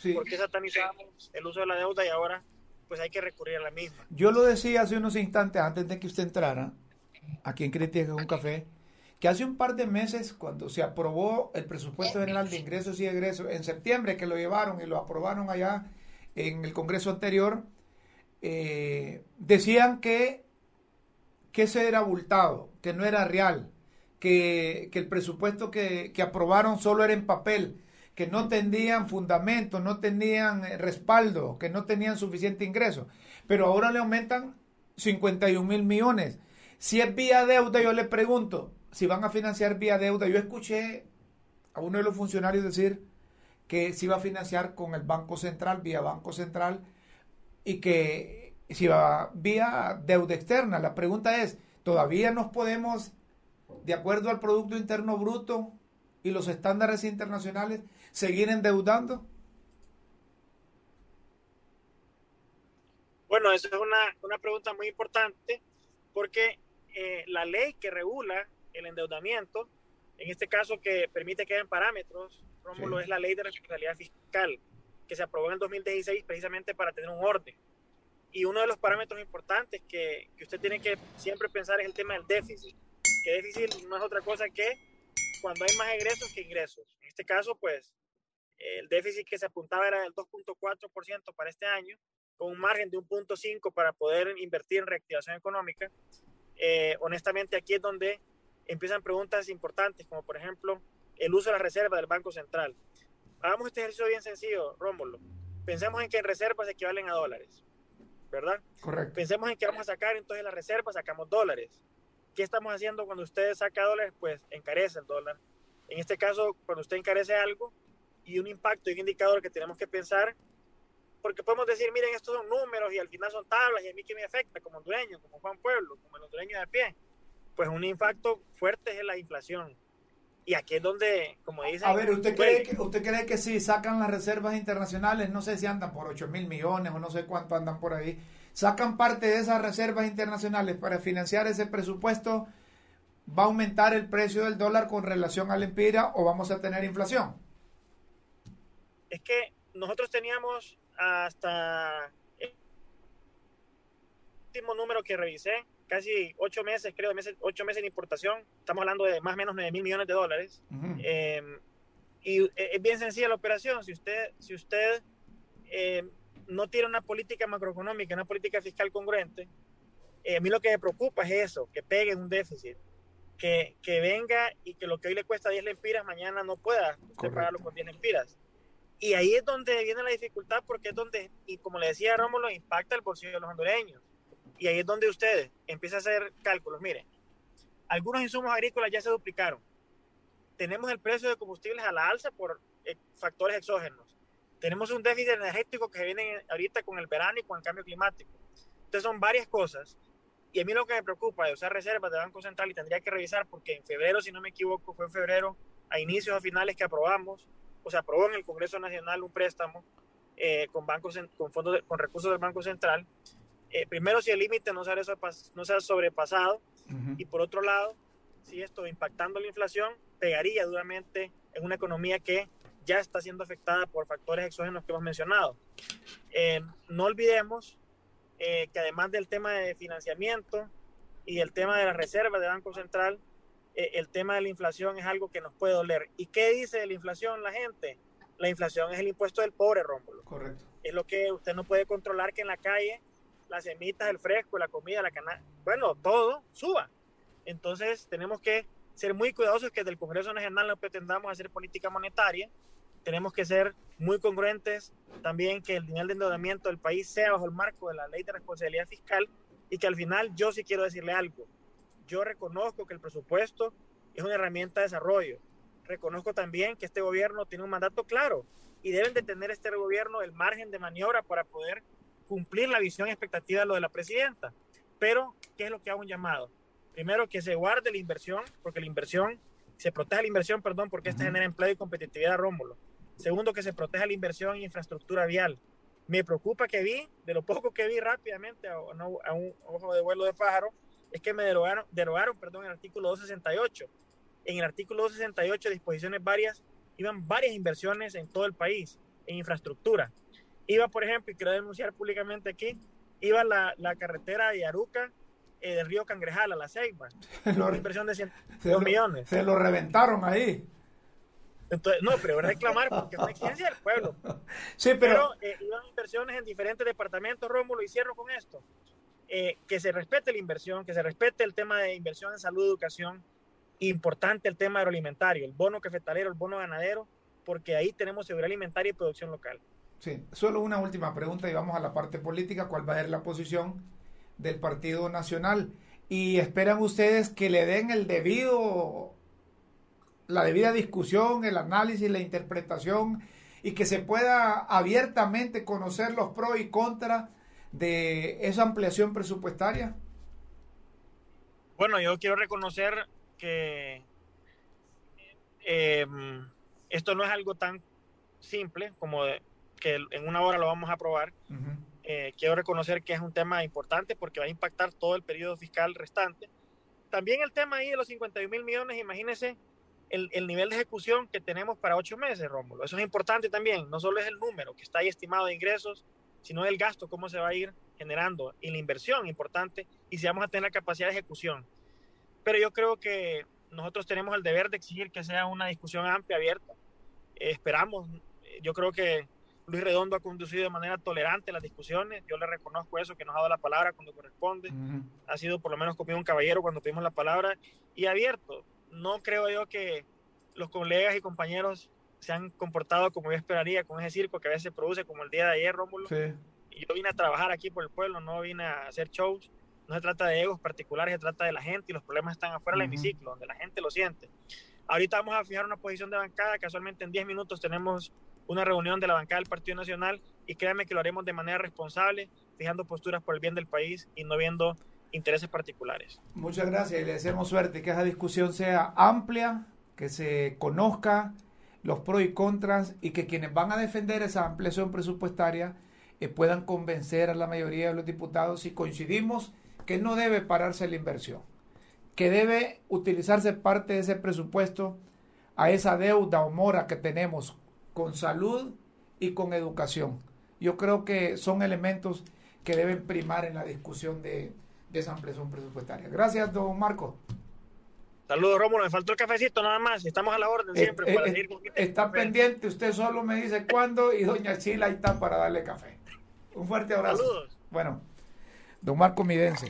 Sí. ¿Por qué satanizamos el uso de la deuda y ahora pues hay que recurrir a la misma? Yo lo decía hace unos instantes antes de que usted entrara, aquí en Crítica un Café, que hace un par de meses, cuando se aprobó el presupuesto general de ingresos y egresos, en septiembre que lo llevaron y lo aprobaron allá en el Congreso anterior, eh, decían que, que ese era abultado, que no era real, que, que el presupuesto que, que, aprobaron solo era en papel, que no tenían fundamento, no tenían respaldo, que no tenían suficiente ingreso. Pero ahora le aumentan 51 mil millones. Si es vía deuda, yo le pregunto, si van a financiar vía deuda, yo escuché a uno de los funcionarios decir que se iba a financiar con el Banco Central, vía Banco Central, y que si va vía deuda externa. La pregunta es, ¿todavía nos podemos, de acuerdo al Producto Interno Bruto y los estándares internacionales, seguir endeudando? Bueno, esa es una, una pregunta muy importante porque eh, la ley que regula el endeudamiento, en este caso que permite que hayan parámetros, Rómulo, sí. es la ley de responsabilidad fiscal, que se aprobó en el 2016 precisamente para tener un orden. Y uno de los parámetros importantes que, que usted tiene que siempre pensar es el tema del déficit, que déficit no es otra cosa que cuando hay más egresos que ingresos. En este caso, pues, el déficit que se apuntaba era del 2.4% para este año, con un margen de un 1.5 para poder invertir en reactivación económica. Eh, honestamente, aquí es donde empiezan preguntas importantes, como por ejemplo el uso de la reserva del Banco Central. Hagamos este ejercicio bien sencillo, Rómulo. Pensemos en que en reservas equivalen a dólares, ¿verdad? Correcto. Pensemos en que vamos a sacar entonces las reservas, sacamos dólares. ¿Qué estamos haciendo cuando usted saca dólares? Pues encarece el dólar. En este caso, cuando usted encarece algo y un impacto y un indicador que tenemos que pensar, porque podemos decir, miren, estos son números y al final son tablas y a mí que me afecta como hondureño, como Juan Pueblo, como el hondureño de pie pues un impacto fuerte es la inflación. Y aquí es donde, como dicen... A ver, ¿usted, cree que, ¿usted cree que si sacan las reservas internacionales, no sé si andan por 8 mil millones o no sé cuánto andan por ahí, sacan parte de esas reservas internacionales para financiar ese presupuesto, ¿va a aumentar el precio del dólar con relación al empira o vamos a tener inflación? Es que nosotros teníamos hasta el último número que revisé, casi ocho meses, creo, meses, ocho meses en importación. Estamos hablando de más o menos 9 mil millones de dólares. Uh -huh. eh, y es bien sencilla la operación. Si usted, si usted eh, no tiene una política macroeconómica, una política fiscal congruente, eh, a mí lo que me preocupa es eso, que pegue un déficit. Que, que venga y que lo que hoy le cuesta 10 lempiras, mañana no pueda usted pagarlo con 10 lempiras. Y ahí es donde viene la dificultad, porque es donde, y como le decía Rómulo, impacta el bolsillo de los hondureños. Y ahí es donde ustedes empiezan a hacer cálculos. Miren, algunos insumos agrícolas ya se duplicaron. Tenemos el precio de combustibles a la alza por eh, factores exógenos. Tenemos un déficit energético que viene ahorita con el verano y con el cambio climático. Entonces son varias cosas. Y a mí lo que me preocupa de usar reservas de Banco Central y tendría que revisar porque en febrero, si no me equivoco, fue en febrero, a inicios o finales que aprobamos, o se aprobó en el Congreso Nacional un préstamo eh, con, bancos, con, fondos de, con recursos del Banco Central eh, primero si el límite no, no se ha sobrepasado uh -huh. y por otro lado, si esto impactando la inflación pegaría duramente en una economía que ya está siendo afectada por factores exógenos que hemos mencionado. Eh, no olvidemos eh, que además del tema de financiamiento y el tema de las reservas de Banco Central, el tema de la inflación es algo que nos puede doler. ¿Y qué dice de la inflación la gente? La inflación es el impuesto del pobre, Rómulo. Correcto. Es lo que usted no puede controlar que en la calle las semitas, el fresco, la comida, la cana, bueno, todo suba. Entonces tenemos que ser muy cuidadosos que del Congreso Nacional no pretendamos hacer política monetaria tenemos que ser muy congruentes también que el nivel de endeudamiento del país sea bajo el marco de la ley de responsabilidad fiscal y que al final yo sí quiero decirle algo. Yo reconozco que el presupuesto es una herramienta de desarrollo. Reconozco también que este gobierno tiene un mandato claro y deben de tener este gobierno el margen de maniobra para poder cumplir la visión y expectativa de lo de la presidenta. Pero, ¿qué es lo que hago un llamado? Primero, que se guarde la inversión, porque la inversión, se proteja la inversión, perdón, porque esta genera empleo y competitividad, Rómulo. Segundo, que se proteja la inversión en infraestructura vial. Me preocupa que vi, de lo poco que vi rápidamente a, a un ojo de vuelo de pájaro, es que me derogaron, derogaron perdón, el artículo 268. En el artículo 268, disposiciones varias, iban varias inversiones en todo el país, en infraestructura. Iba, por ejemplo, y quiero denunciar públicamente aquí, iba la, la carretera de Aruca eh, del río Cangrejal a la Ceiba. <laughs> Una inversión de 102 millones. Se lo reventaron ahí. Entonces, no, pero reclamar porque es una exigencia del pueblo. <laughs> Sí, pero... pero eh, iban inversiones en diferentes departamentos, Rómulo, y cierro con esto. Eh, que se respete la inversión, que se respete el tema de inversión en salud, educación, importante el tema agroalimentario, el bono cafetalero, el bono ganadero, porque ahí tenemos seguridad alimentaria y producción local. Sí, solo una última pregunta y vamos a la parte política, ¿cuál va a ser la posición del Partido Nacional? Y esperan ustedes que le den el debido, la debida discusión, el análisis, la interpretación y que se pueda abiertamente conocer los pros y contras de esa ampliación presupuestaria? Bueno, yo quiero reconocer que eh, esto no es algo tan simple como que en una hora lo vamos a aprobar. Uh -huh. eh, quiero reconocer que es un tema importante porque va a impactar todo el periodo fiscal restante. También el tema ahí de los 51 mil millones, imagínense el, el, nivel de ejecución que tenemos para ocho meses, Rómulo. Eso es importante también. No solo es el número que está ahí estimado de ingresos, sino el gasto, cómo se va a ir generando y la inversión importante y si vamos a tener la capacidad de ejecución. Pero yo creo que nosotros tenemos el deber de exigir que sea una discusión amplia, abierta. Eh, esperamos, yo creo que Luis Redondo ha conducido de manera tolerante las discusiones, yo le reconozco eso, que nos ha dado la palabra cuando corresponde, uh -huh. ha sido por lo menos conmigo un caballero cuando pedimos la palabra y abierto. No creo yo que los colegas y compañeros se han comportado como yo esperaría con ese circo que a veces se produce como el día de ayer, Rómulo. Sí. Y yo vine a trabajar aquí por el pueblo, no vine a hacer shows. No se trata de egos particulares, se trata de la gente y los problemas están afuera uh -huh. del hemiciclo, donde la gente lo siente. Ahorita vamos a fijar una posición de bancada. Casualmente en 10 minutos tenemos una reunión de la bancada del Partido Nacional y créanme que lo haremos de manera responsable, fijando posturas por el bien del país y no viendo intereses particulares. Muchas gracias y le deseamos suerte, que esa discusión sea amplia, que se conozca los pros y contras y que quienes van a defender esa ampliación presupuestaria eh, puedan convencer a la mayoría de los diputados si coincidimos que no debe pararse la inversión, que debe utilizarse parte de ese presupuesto a esa deuda o mora que tenemos con salud y con educación. Yo creo que son elementos que deben primar en la discusión de, de esa ampliación presupuestaria. Gracias, don Marco. Saludos, Rómulo. Me faltó el cafecito nada más. Estamos a la orden siempre. Eh, para eh, con está pendiente. Usted solo me dice cuándo y doña Chila ahí está para darle café. Un fuerte abrazo. Saludos. Bueno, don Marco Midense,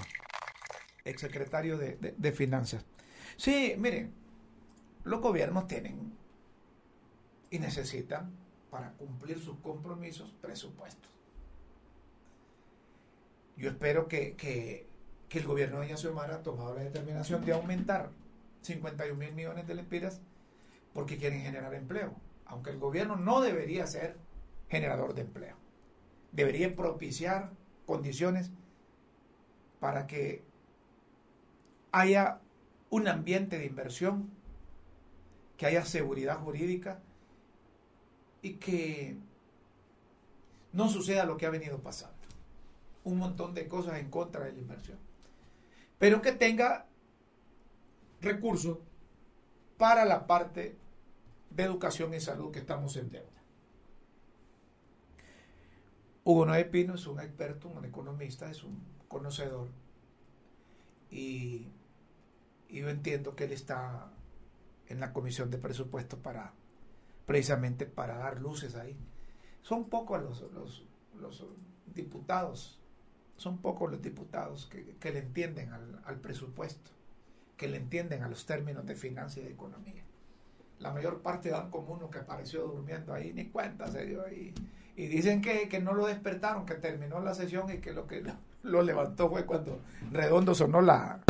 exsecretario de, de, de Finanzas. Sí, miren, los gobiernos tienen y necesitan para cumplir sus compromisos presupuestos. Yo espero que, que, que el gobierno de Doña Xiomara ha tomado la determinación de aumentar 51 mil millones de lempiras porque quieren generar empleo. Aunque el gobierno no debería ser generador de empleo. Debería propiciar condiciones para que haya un ambiente de inversión, que haya seguridad jurídica y que no suceda lo que ha venido pasando. Un montón de cosas en contra de la inversión. Pero que tenga recursos para la parte de educación y salud que estamos en deuda. Hugo Noé Pino es un experto, un economista, es un conocedor y, y yo entiendo que él está en la comisión de presupuesto para precisamente para dar luces ahí. Son pocos los, los, los diputados, son pocos los diputados que, que le entienden al, al, presupuesto, que le entienden a los términos de finanzas y de economía. la mayor parte dan como uno que apareció durmiendo ahí, ni cuenta se dio ahí. Y dicen que, que no lo despertaron, que terminó la sesión y que lo que lo, levantó fue cuando Redondo sonó la,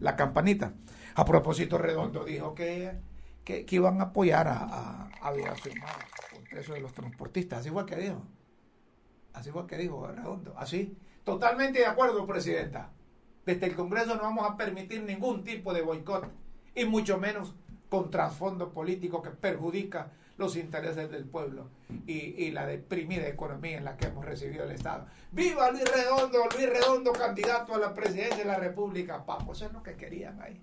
la campanita. A propósito, Redondo dijo que, que, iban a apoyar a, a, a por eso de los transportistas. Así fue que dijo. Así fue que dijo Redondo. Así. Totalmente de acuerdo, Presidenta. Desde el Congreso no vamos a permitir ningún tipo de boicot y mucho menos con trasfondo político que perjudica los intereses del pueblo y, la deprimida economía en la que hemos recibido el Estado. ¡Viva Luis Redondo! Luis Redondo, candidato a la presidencia de la República. Papo, eso es lo que querían ahí.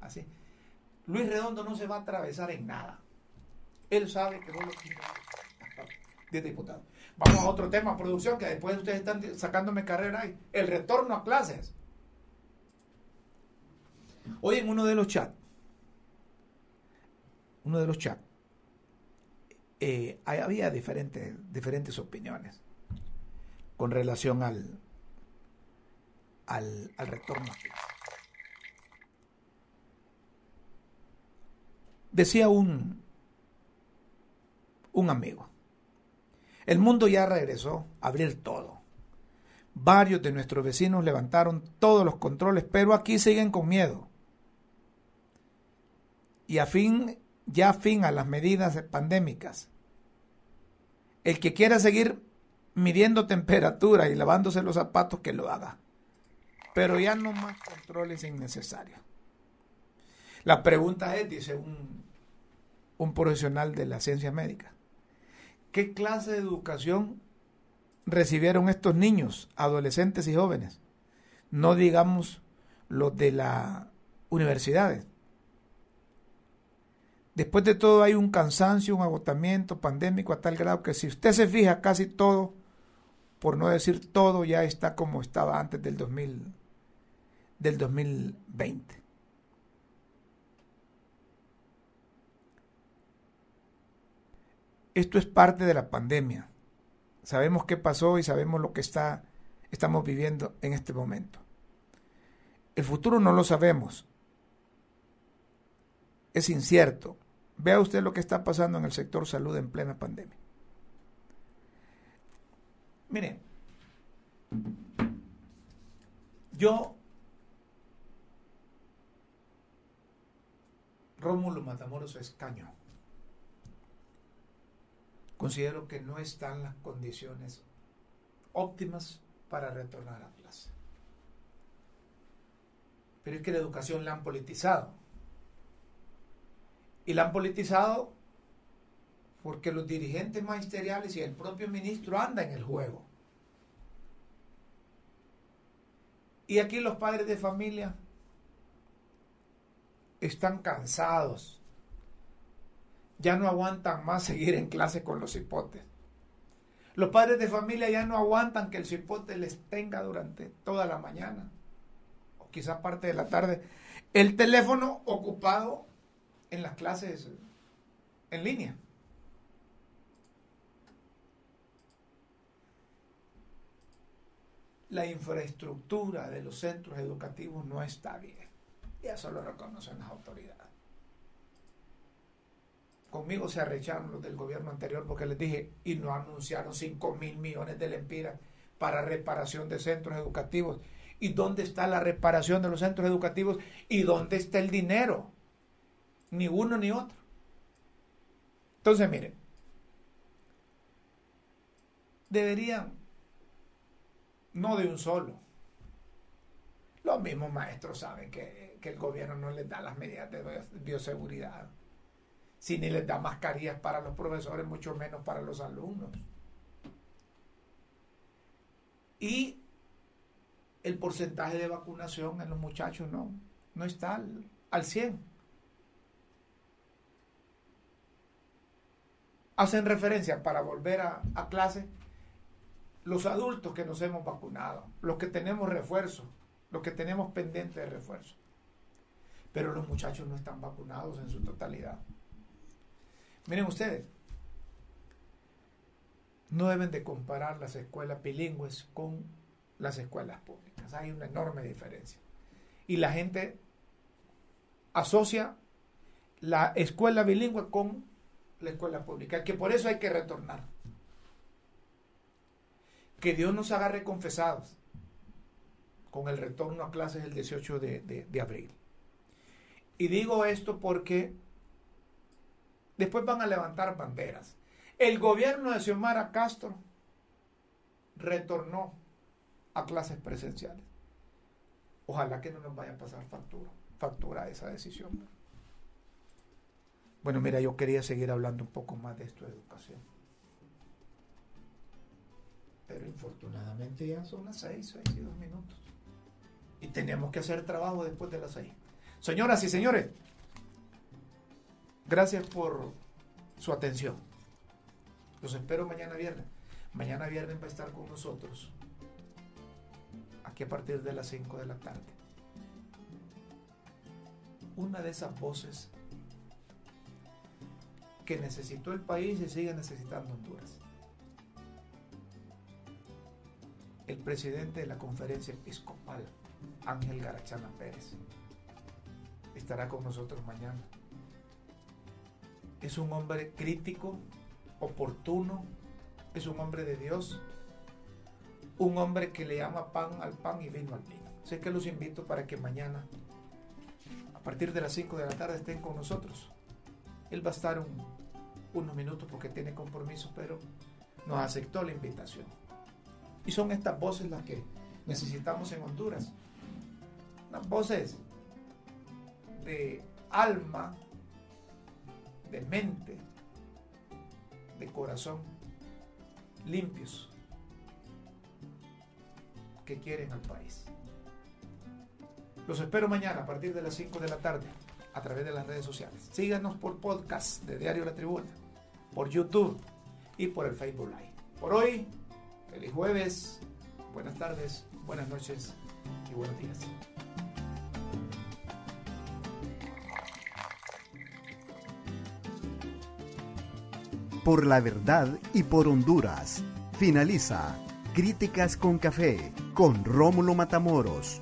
Así. Luis Redondo no se va a atravesar en nada. Él sabe que no lo quiere. 10 diputados. Vamos a otro tema, producción, que después ustedes están sacándome carrera ahí. El retorno a clases. Hoy en uno de los chats, uno de los chats, eh, había diferentes, diferentes opiniones con relación al, al, al retorno. Decía un, un amigo, el mundo ya regresó a abrir todo. Varios de nuestros vecinos levantaron todos los controles, pero aquí siguen con miedo. Y a fin, ya fin a las medidas pandémicas. El que quiera seguir midiendo temperatura y lavándose los zapatos, que lo haga. Pero ya no más controles innecesarios. La pregunta es, dice un, un profesional de la ciencia médica, ¿qué clase de educación recibieron estos niños, adolescentes y jóvenes? No digamos los de las universidades. Después de todo hay un cansancio, un agotamiento pandémico a tal grado que si usted se fija casi todo, por no decir todo, ya está como estaba antes del 2000, del 2020. Esto es parte de la pandemia. Sabemos qué pasó y sabemos lo que está, estamos viviendo en este momento. El futuro no lo sabemos. Es incierto. Vea usted lo que está pasando en el sector salud en plena pandemia. Miren, yo, Rómulo Matamoros Escaño, considero que no están las condiciones óptimas para retornar a clase. Pero es que la educación la han politizado. Y la han politizado porque los dirigentes magisteriales y el propio ministro andan en el juego. Y aquí los padres de familia están cansados ya no aguantan más seguir en clase con los hipotes. Los padres de familia ya no aguantan que el cipote les tenga durante toda la mañana o quizás parte de la tarde el teléfono ocupado en las clases en línea. La infraestructura de los centros educativos no está bien. Y eso lo reconocen las autoridades. Conmigo se arrecharon los del gobierno anterior porque les dije, y no anunciaron 5 mil millones de lempiras para reparación de centros educativos. ¿Y dónde está la reparación de los centros educativos? ¿Y dónde está el dinero? Ni uno ni otro. Entonces, miren, deberían, no de un solo, los mismos maestros saben que, que el gobierno no les da las medidas de bioseguridad si ni les da mascarillas para los profesores, mucho menos para los alumnos. Y el porcentaje de vacunación en los muchachos no, no está al, al 100. Hacen referencia para volver a, clase los adultos que nos hemos vacunado, los que tenemos refuerzo, los que tenemos pendiente de refuerzo. Pero los muchachos no están vacunados en su totalidad. Miren ustedes, no deben de comparar las escuelas bilingües con las escuelas públicas. Hay una enorme diferencia. Y la gente asocia la escuela bilingüe con la escuela pública, que por eso hay que retornar. Que Dios nos agarre confesados con el retorno a clases el 18 de, de, abril. Y digo esto porque después van a levantar banderas. El gobierno de Xiomara Castro retornó a clases presenciales. Ojalá que no nos vaya a pasar factura, factura esa decisión. Bueno, mira, yo quería seguir hablando un poco más de esto de educación. Pero infortunadamente ya son las seis, seis y dos minutos. Y tenemos que hacer trabajo después de las seis. Señoras y señores, gracias por su atención. Los espero mañana viernes. Mañana viernes va a estar con nosotros aquí a partir de las 5 de la tarde. Una de esas voces que necesitó el país y sigue necesitando Honduras. El presidente de la conferencia episcopal, Ángel Garachana Pérez, estará con nosotros mañana. Es un hombre crítico, oportuno, es un hombre de Dios, un hombre que le llama pan al pan y vino al vino. Sé que los invito para que mañana, a partir de las 5 de la tarde, estén con nosotros. Él va a estar unos minutos porque tiene compromiso, pero nos aceptó la invitación. Y son estas voces las que necesitamos en Honduras. Unas voces de alma, de mente, de corazón, limpios que quieren al país. Los espero mañana a partir de las 5 de la tarde a través de las redes sociales. Síganos por podcast de Diario La Tribuna, por YouTube y por el Facebook Live. Por hoy, feliz jueves, buenas tardes, buenas noches y buenos días. Por la verdad y por Honduras. Finaliza Críticas con Café con Rómulo Matamoros.